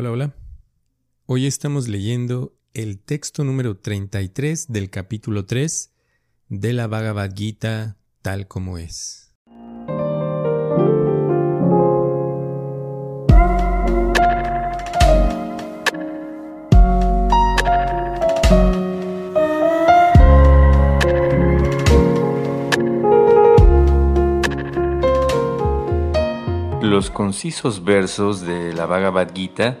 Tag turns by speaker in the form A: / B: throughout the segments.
A: Hola, hola. Hoy estamos leyendo el texto número 33 del capítulo 3 de la Bhagavad Gita tal como es.
B: Los concisos versos de la Bhagavad Gita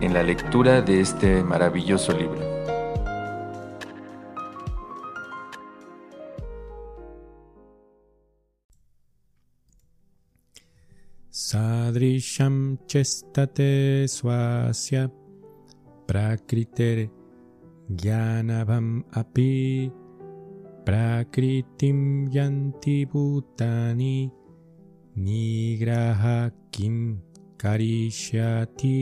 B: en la lectura de este maravilloso libro.
A: Sadrisham chestate swasya prakriter gyanavam api prakritim yanti bhutani nigraha kim Karishyati.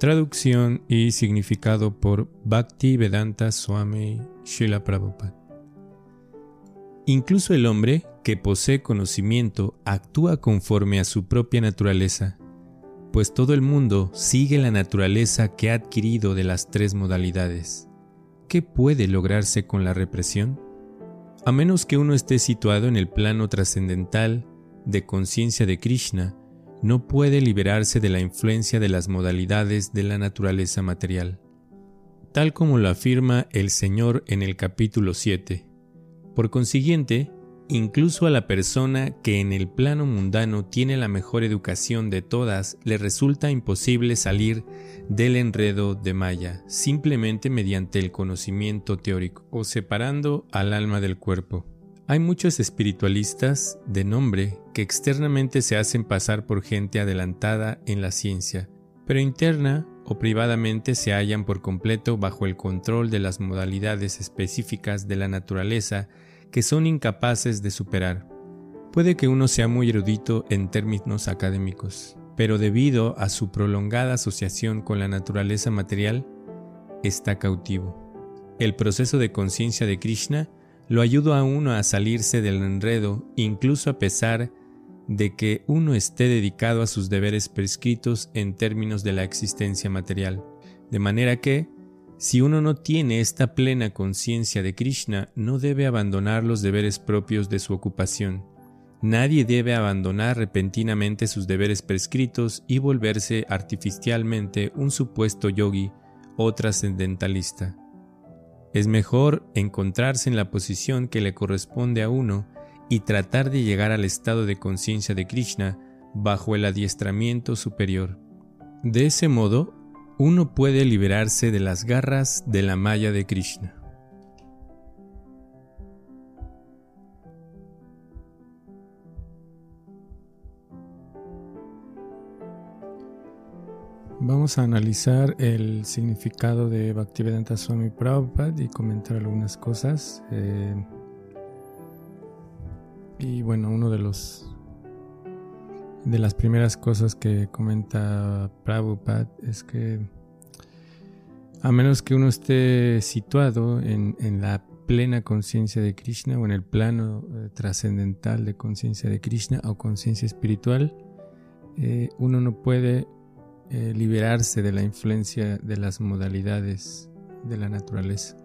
A: Traducción y significado por Bhakti Vedanta Swami Srila Prabhupada. Incluso el hombre que posee conocimiento actúa conforme a su propia naturaleza, pues todo el mundo sigue la naturaleza que ha adquirido de las tres modalidades. ¿Qué puede lograrse con la represión? A menos que uno esté situado en el plano trascendental de conciencia de Krishna, no puede liberarse de la influencia de las modalidades de la naturaleza material, tal como lo afirma el Señor en el capítulo 7. Por consiguiente, incluso a la persona que en el plano mundano tiene la mejor educación de todas, le resulta imposible salir del enredo de Maya, simplemente mediante el conocimiento teórico o separando al alma del cuerpo. Hay muchos espiritualistas de nombre que externamente se hacen pasar por gente adelantada en la ciencia, pero interna o privadamente se hallan por completo bajo el control de las modalidades específicas de la naturaleza que son incapaces de superar. Puede que uno sea muy erudito en términos académicos, pero debido a su prolongada asociación con la naturaleza material, está cautivo. El proceso de conciencia de Krishna lo ayuda a uno a salirse del enredo, incluso a pesar de que uno esté dedicado a sus deberes prescritos en términos de la existencia material. De manera que, si uno no tiene esta plena conciencia de Krishna, no debe abandonar los deberes propios de su ocupación. Nadie debe abandonar repentinamente sus deberes prescritos y volverse artificialmente un supuesto yogi o trascendentalista. Es mejor encontrarse en la posición que le corresponde a uno y tratar de llegar al estado de conciencia de Krishna bajo el adiestramiento superior. De ese modo, uno puede liberarse de las garras de la malla de Krishna. Vamos a analizar el significado de Bhaktivedanta Swami Prabhupada y comentar algunas cosas. Eh, y bueno, uno de los de las primeras cosas que comenta Prabhupada es que a menos que uno esté situado en, la plena conciencia de Krishna o en el plano eh, trascendental de conciencia de Krishna o conciencia espiritual, eh, uno no puede eh, liberarse de la influencia de las modalidades de la naturaleza.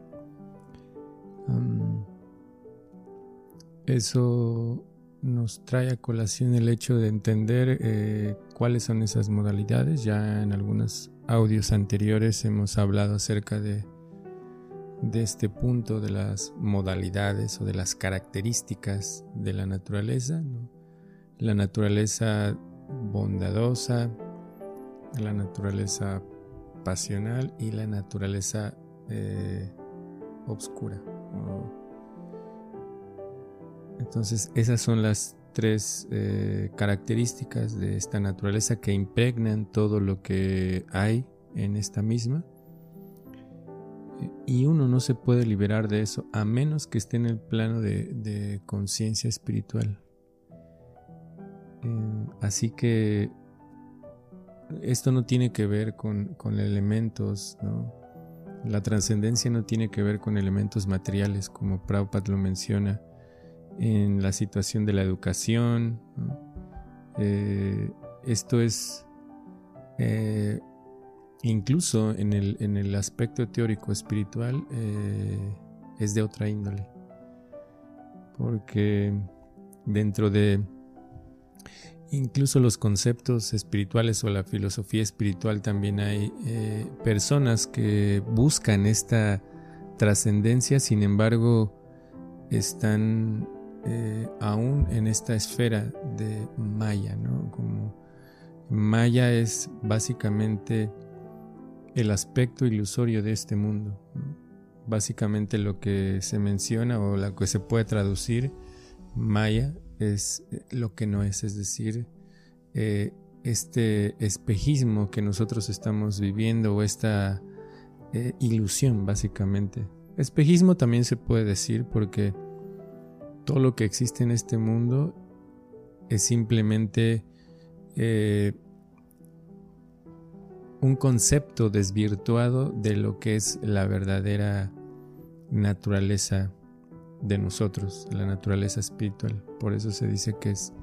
A: Eso nos trae a colación el hecho de entender eh, cuáles son esas modalidades. Ya en algunos audios anteriores hemos hablado acerca de, de este punto de las modalidades o de las características de la naturaleza. La naturaleza bondadosa, la naturaleza pasional y la naturaleza eh, obscura. Entonces esas son las tres eh, características de esta naturaleza que impregnan todo lo que hay en esta misma. Y uno no se puede liberar de eso a menos que esté en el plano de, conciencia espiritual. Eh, así que esto no tiene que ver con, elementos, La trascendencia no tiene que ver con elementos materiales, como Prabhupada lo menciona en la situación de la educación. Eh, esto es eh, incluso en el, en el, aspecto teórico espiritual eh, es de otra índole. Porque dentro de incluso los conceptos espirituales o la filosofía espiritual también hay personas que buscan esta trascendencia, sin embargo, están eh, aún en esta esfera de Maya, ¿no? Como Maya es básicamente el aspecto ilusorio de este mundo. Básicamente lo que se menciona o lo que se puede traducir, Maya es lo que no es, es decir, eh, este espejismo que nosotros estamos viviendo o esta eh, ilusión básicamente. Espejismo también se puede decir porque todo lo que existe en este mundo es simplemente eh, un concepto desvirtuado de lo que es la verdadera naturaleza de nosotros, la naturaleza espiritual. Por eso se dice que es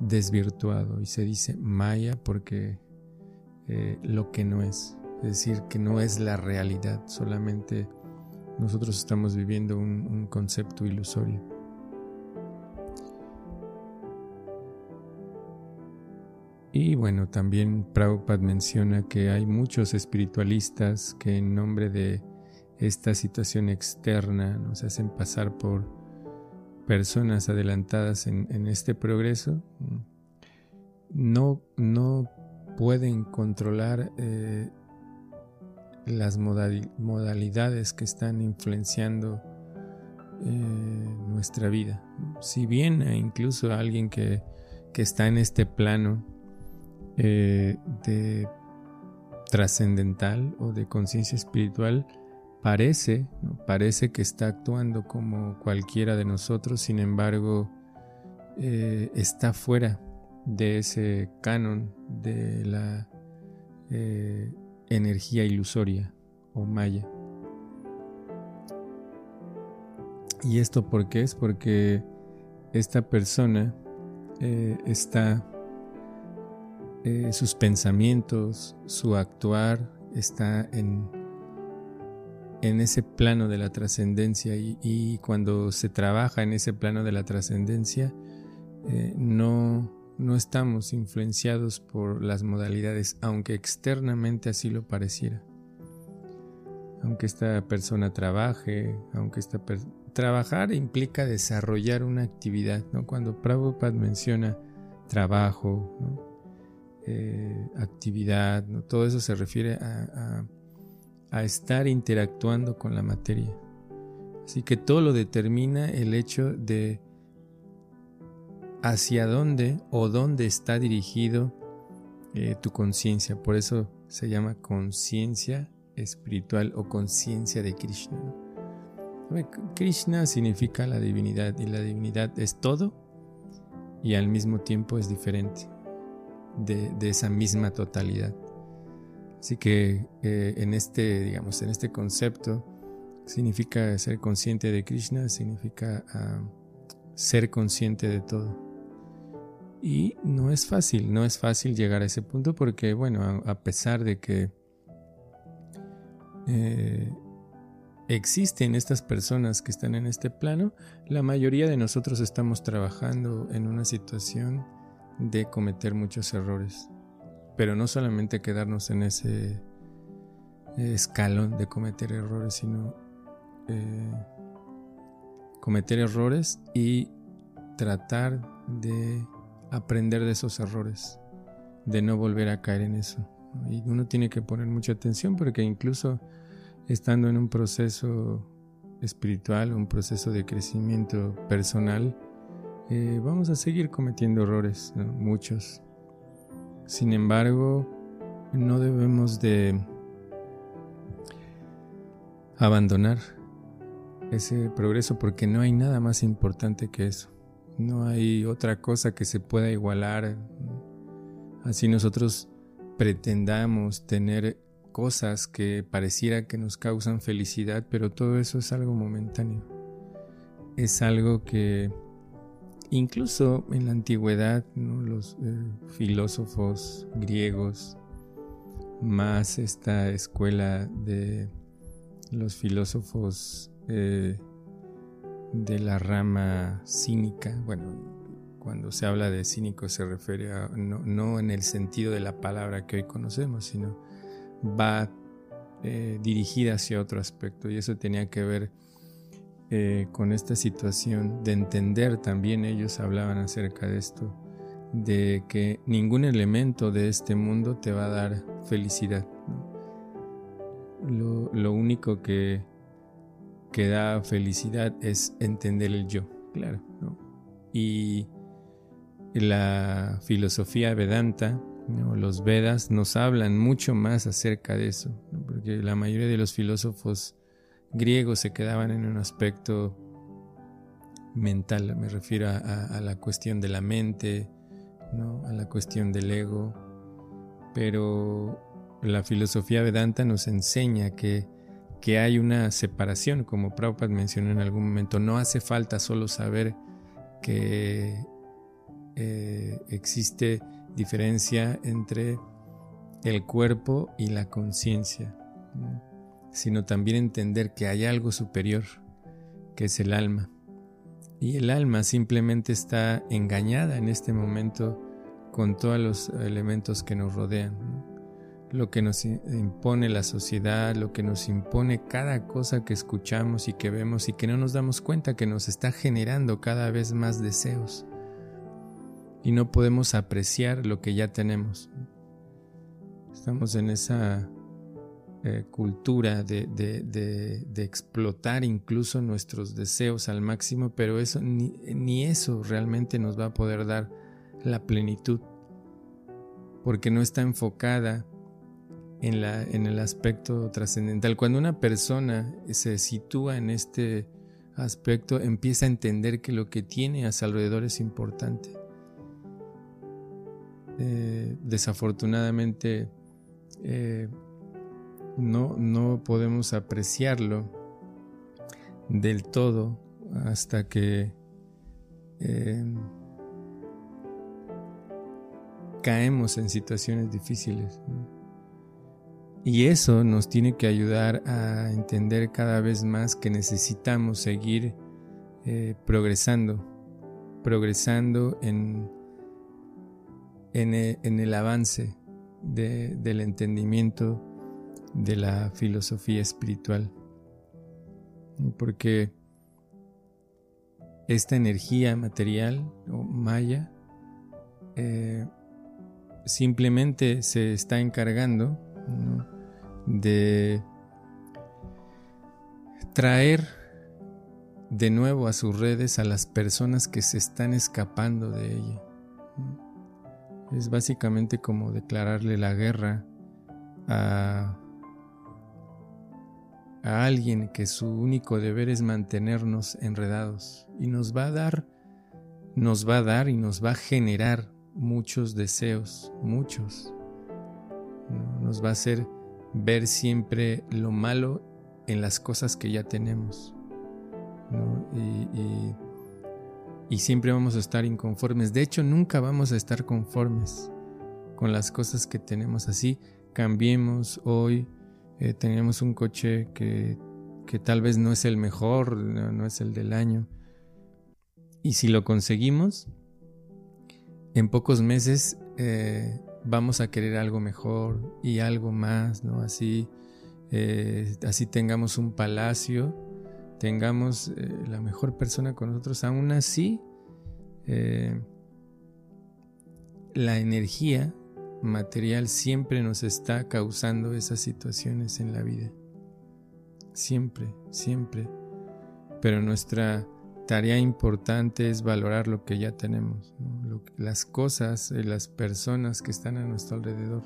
A: desvirtuado y se dice maya porque eh, lo que no es, es decir, que no es la realidad, solamente nosotros estamos viviendo un concepto ilusorio. Y bueno, también Prabhupada menciona que hay muchos espiritualistas que en nombre de esta situación externa nos hacen pasar por personas adelantadas en, este progreso. No, no pueden controlar eh, las modalidades que están influenciando eh, nuestra vida. Si bien incluso alguien que, que está en este plano, eh, de trascendental o de conciencia espiritual parece, parece que está actuando como cualquiera de nosotros, sin embargo eh, está fuera de ese canon de la eh, energía ilusoria o maya. ¿Y esto por qué es? Porque esta persona está eh, sus pensamientos, su actuar está en, en ese plano de la trascendencia y, cuando se trabaja en ese plano de la trascendencia eh, no, no estamos influenciados por las modalidades, aunque externamente así lo pareciera. Aunque esta persona trabaje, aunque esta trabajar implica desarrollar una actividad, ¿no? Cuando Prabhupada menciona trabajo, ¿no? Eh, actividad, todo eso se refiere a, estar interactuando con la materia. Así que todo lo determina el hecho de hacia dónde o dónde está dirigido eh, tu conciencia. Por eso se llama conciencia espiritual o conciencia de Krishna. Krishna significa la divinidad y la divinidad es todo y al mismo tiempo es diferente de, esa misma totalidad. Así que eh, en este, digamos, en este concepto significa ser consciente de Krishna, significa ah, ser consciente de todo. Y no es fácil, no es fácil llegar a ese punto porque, bueno, a, pesar de que eh, existen estas personas que están en este plano, la mayoría de nosotros estamos trabajando en una situación de cometer muchos errores. Pero no solamente quedarnos en ese eh, escalón de cometer errores, sino eh, cometer errores y tratar de aprender de esos errores, de no volver a caer en eso. Y uno tiene que poner mucha atención porque incluso estando en un proceso espiritual, un proceso de crecimiento personal, eh, vamos a seguir cometiendo errores, muchos. Sin embargo, no debemos de abandonar ese progreso porque no hay nada más importante que eso. No hay otra cosa que se pueda igualar. Así nosotros pretendamos tener cosas que pareciera que nos causan felicidad, pero todo eso es algo momentáneo. Es algo que incluso en la antigüedad los eh, filósofos griegos, más esta escuela de los filósofos eh, de la rama cínica, bueno, cuando se habla de cínico se refiere a, no, en el sentido de la palabra que hoy conocemos, sino va eh, dirigida hacia otro aspecto. Y eso tenía que ver eh, con esta situación de entender, también ellos hablaban acerca de esto, de que ningún elemento de este mundo te va a dar felicidad. Lo, único que, que da felicidad es entender el yo, claro. Y la filosofía Vedanta, los Vedas, nos hablan mucho más acerca de eso, porque la mayoría de los filósofos griegos se quedaban en un aspecto mental, me refiero a, la cuestión de la mente, a la cuestión del ego, pero la filosofía Vedanta nos enseña que, que hay una separación, como Prabhupada mencionó en algún momento, no hace falta solo saber que eh, existe diferencia entre el cuerpo y la conciencia, sino también entender que hay algo superior, que es el alma. Y el alma simplemente está engañada en este momento con todos los elementos que nos rodean. Lo que nos impone la sociedad, lo que nos impone cada cosa que escuchamos y que vemos y que no nos damos cuenta que nos está generando cada vez más deseos y no podemos apreciar lo que ya tenemos. Estamos en esa eh, cultura de, explotar incluso nuestros deseos al máximo, pero eso ni, eso realmente nos va a poder dar la plenitud, porque no está enfocada en, la, en el aspecto trascendental. Cuando una persona se sitúa en este aspecto, empieza a entender que lo que tiene a su alrededor es importante eh, desafortunadamente eh, no, no podemos apreciarlo del todo hasta que eh, caemos en situaciones difíciles. Y eso nos tiene que ayudar a entender cada vez más que necesitamos seguir progresando, progresando en, e, en, el avance del entendimiento de la filosofía espiritual. Porque esta energía material o maya eh, simplemente se está encargando de traer de nuevo a sus redes a las personas que se están escapando de ella. Es básicamente como declararle la guerra a, a alguien que su único deber es mantenernos enredados y nos va a dar, nos va a dar y nos va a generar muchos deseos, muchos. Nos va a hacer ver siempre lo malo en las cosas que ya tenemos. y, siempre vamos a estar inconformes. De hecho, nunca vamos a estar conformes con las cosas que tenemos así. Cambiemos hoy, eh, tenemos un coche que, que, tal vez no es el mejor, no, es el del año. Y si lo conseguimos, en pocos meses eh, vamos a querer algo mejor y algo más, ¿no? Así, eh, así tengamos un palacio tengamos eh, la mejor persona con nosotros, aún así la energía material siempre nos está causando esas situaciones en la vida. Siempre, siempre. Pero nuestra tarea importante es valorar lo que ya tenemos, las cosas y las personas que están a nuestro alrededor.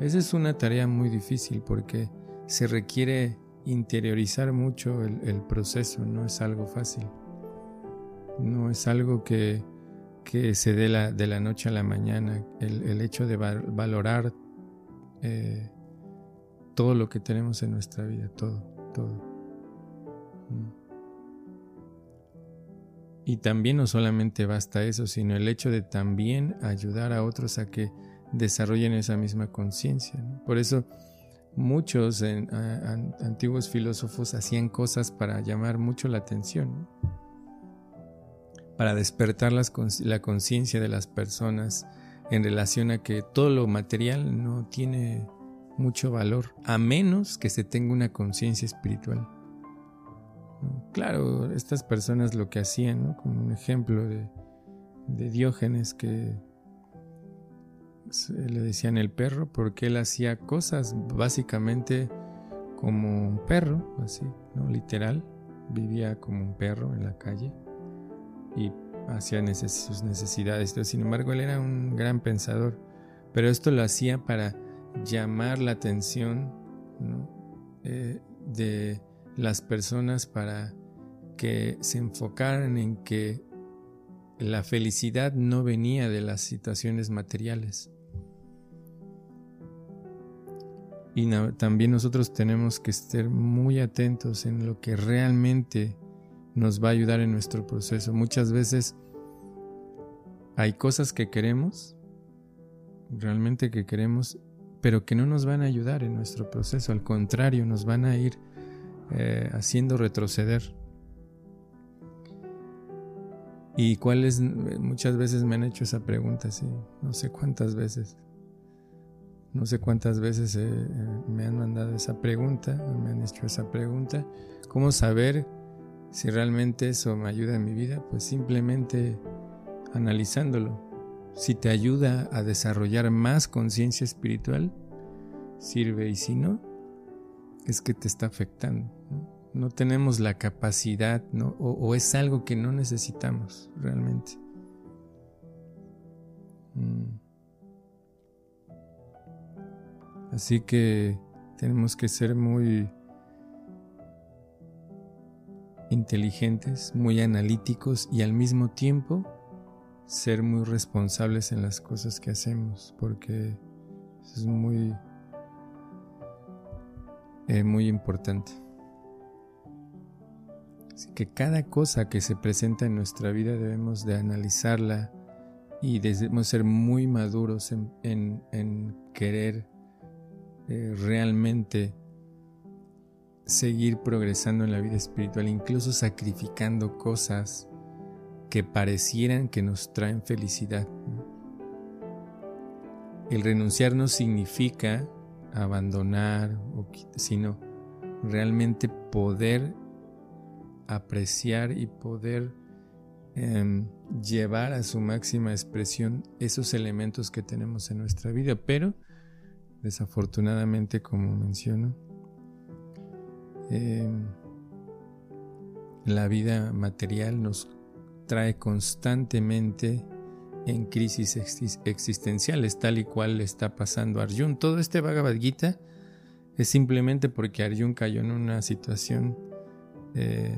A: Esa es una tarea muy difícil porque se requiere interiorizar mucho el, proceso, no es algo fácil. No es algo que, se dé la, de la noche a la mañana. El, hecho de valorar eh, todo lo que tenemos en nuestra vida, todo, todo. Mm. Y también no solamente basta eso, sino el hecho de también ayudar a otros a que desarrollen esa misma conciencia. Por eso muchos antiguos filósofos hacían cosas para llamar mucho la atención, para despertar la conciencia de las personas en relación a que todo lo material no tiene mucho valor, a menos que se tenga una conciencia espiritual. Claro, estas personas lo que hacían, como un ejemplo de, de Diógenes que le decían el perro porque él hacía cosas básicamente como un perro, así, ¿no? Literal, vivía como un perro en la calle y hacía sus necesidades. Sin embargo, él era un gran pensador, pero esto lo hacía para llamar la atención eh, de las personas para que se enfocaran en que la felicidad no venía de las situaciones materiales. Y también nosotros tenemos que estar muy atentos en lo que realmente nos va a ayudar en nuestro proceso. Muchas veces hay cosas que queremos, realmente que queremos, pero que no nos van a ayudar en nuestro proceso. Al contrario, nos van a ir eh, haciendo retroceder. Y cuáles, muchas veces me han hecho esa pregunta, sí, no sé cuántas veces. No sé cuántas veces eh, eh, me han mandado esa pregunta, me han hecho esa pregunta. ¿Cómo saber si realmente eso me ayuda en mi vida? Pues simplemente analizándolo. Si te ayuda a desarrollar más conciencia espiritual, sirve y si no, es que te está afectando. No, tenemos la capacidad o, es algo que no necesitamos realmente. Mm. Así que tenemos que ser muy inteligentes, muy analíticos y al mismo tiempo ser muy responsables en las cosas que hacemos, porque es muy, eh, muy importante. Así que cada cosa que se presenta en nuestra vida debemos de analizarla y debemos ser muy maduros en, en querer eh, realmente seguir progresando en la vida espiritual, incluso sacrificando cosas que parecieran que nos traen felicidad. El renunciar no significa abandonar, sino realmente poder apreciar y poder em, llevar a su máxima expresión esos elementos que tenemos en nuestra vida, pero desafortunadamente, como menciono, em, la vida material nos trae constantemente en crisis existenciales, tal y cual le está pasando a Arjun. Todo este Bhagavad Gita es simplemente porque Arjun cayó en una situación eh,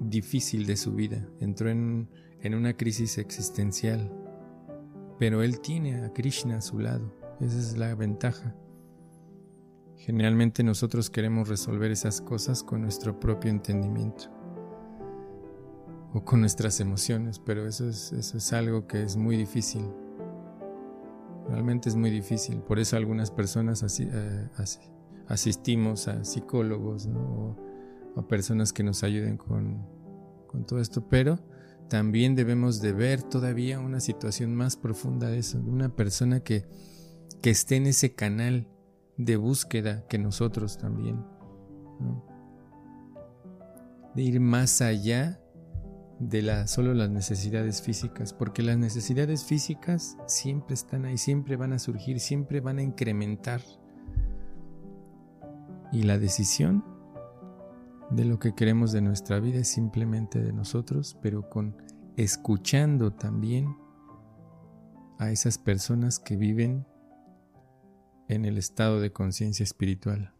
A: difícil de su vida, entró en, en una crisis existencial, pero él tiene a Krishna a su lado esa es la ventaja. Generalmente nosotros queremos resolver esas cosas con nuestro propio entendimiento o con nuestras emociones, pero eso es, eso es algo que es muy difícil. Realmente es muy difícil. Por eso algunas personas eh, asistimos a psicólogos o a personas que nos ayuden con, con todo esto, pero también debemos de ver todavía una situación más profunda de eso, de una persona que que esté en ese canal de búsqueda que nosotros también. De ir más allá de la, solo las necesidades físicas, porque las necesidades físicas siempre están ahí, siempre van a surgir, siempre van a incrementar. Y la decisión de lo que queremos de nuestra vida es simplemente de nosotros, pero con escuchando también a esas personas que viven en el estado de conciencia espiritual.